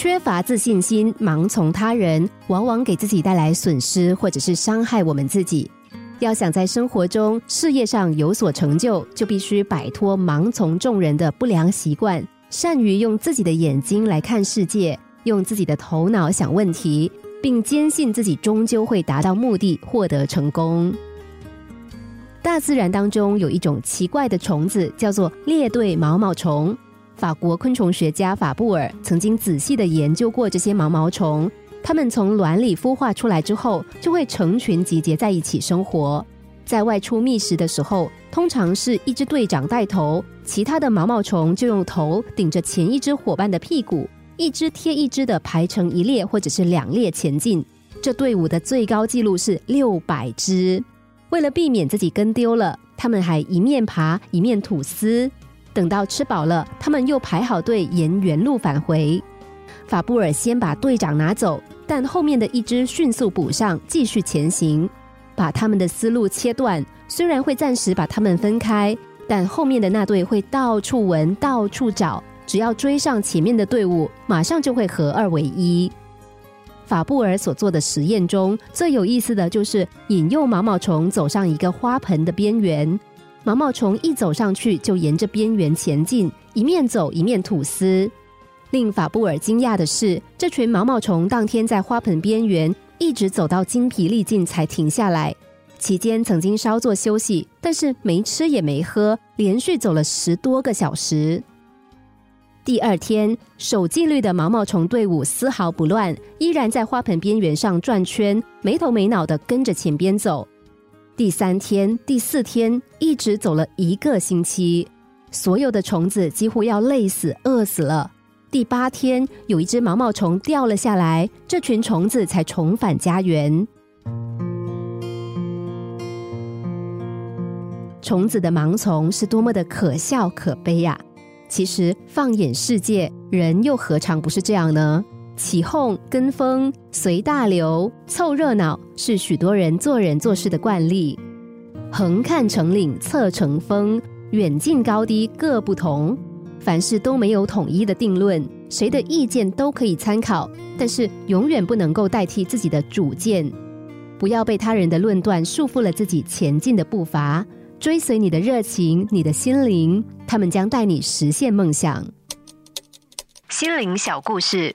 缺乏自信心，盲从他人，往往给自己带来损失，或者是伤害我们自己。要想在生活中、事业上有所成就，就必须摆脱盲从众人的不良习惯，善于用自己的眼睛来看世界，用自己的头脑想问题，并坚信自己终究会达到目的，获得成功。大自然当中有一种奇怪的虫子，叫做列队毛毛虫。法国昆虫学家法布尔曾经仔细的研究过这些毛毛虫。它们从卵里孵化出来之后，就会成群集结在一起生活。在外出觅食的时候，通常是一只队长带头，其他的毛毛虫就用头顶着前一只伙伴的屁股，一只贴一只的排成一列或者是两列前进。这队伍的最高纪录是六百只。为了避免自己跟丢了，他们还一面爬一面吐丝。等到吃饱了，他们又排好队沿原路返回。法布尔先把队长拿走，但后面的一只迅速补上，继续前行，把他们的思路切断。虽然会暂时把他们分开，但后面的那队会到处闻、到处找，只要追上前面的队伍，马上就会合二为一。法布尔所做的实验中最有意思的就是引诱毛毛虫走上一个花盆的边缘，毛毛虫一走上去就沿着边缘前进，一面走一面吐丝。令法布尔惊讶的是，这群毛毛虫当天在花盆边缘一直走到精疲力尽才停下来。期间曾经稍作休息，但是没吃也没喝，连续走了十多个小时。第二天，守纪律的毛毛虫队伍丝毫不乱，依然在花盆边缘上转圈，没头没脑的跟着前边走。第三天、第四天，一直走了一个星期，所有的虫子几乎要累死、饿死了。第八天，有一只毛毛虫掉了下来，这群虫子才重返家园。虫子的盲从是多么的可笑可悲呀！其实放眼世界，人又何尝不是这样呢？起哄、跟风、随大流、凑热闹，是许多人做人做事的惯例。横看成岭侧成峰，远近高低各不同。凡事都没有统一的定论，谁的意见都可以参考，但是永远不能够代替自己的主见。不要被他人的论断束缚了自己前进的步伐，追随你的热情，你的心灵，他们将带你实现梦想。心灵小故事，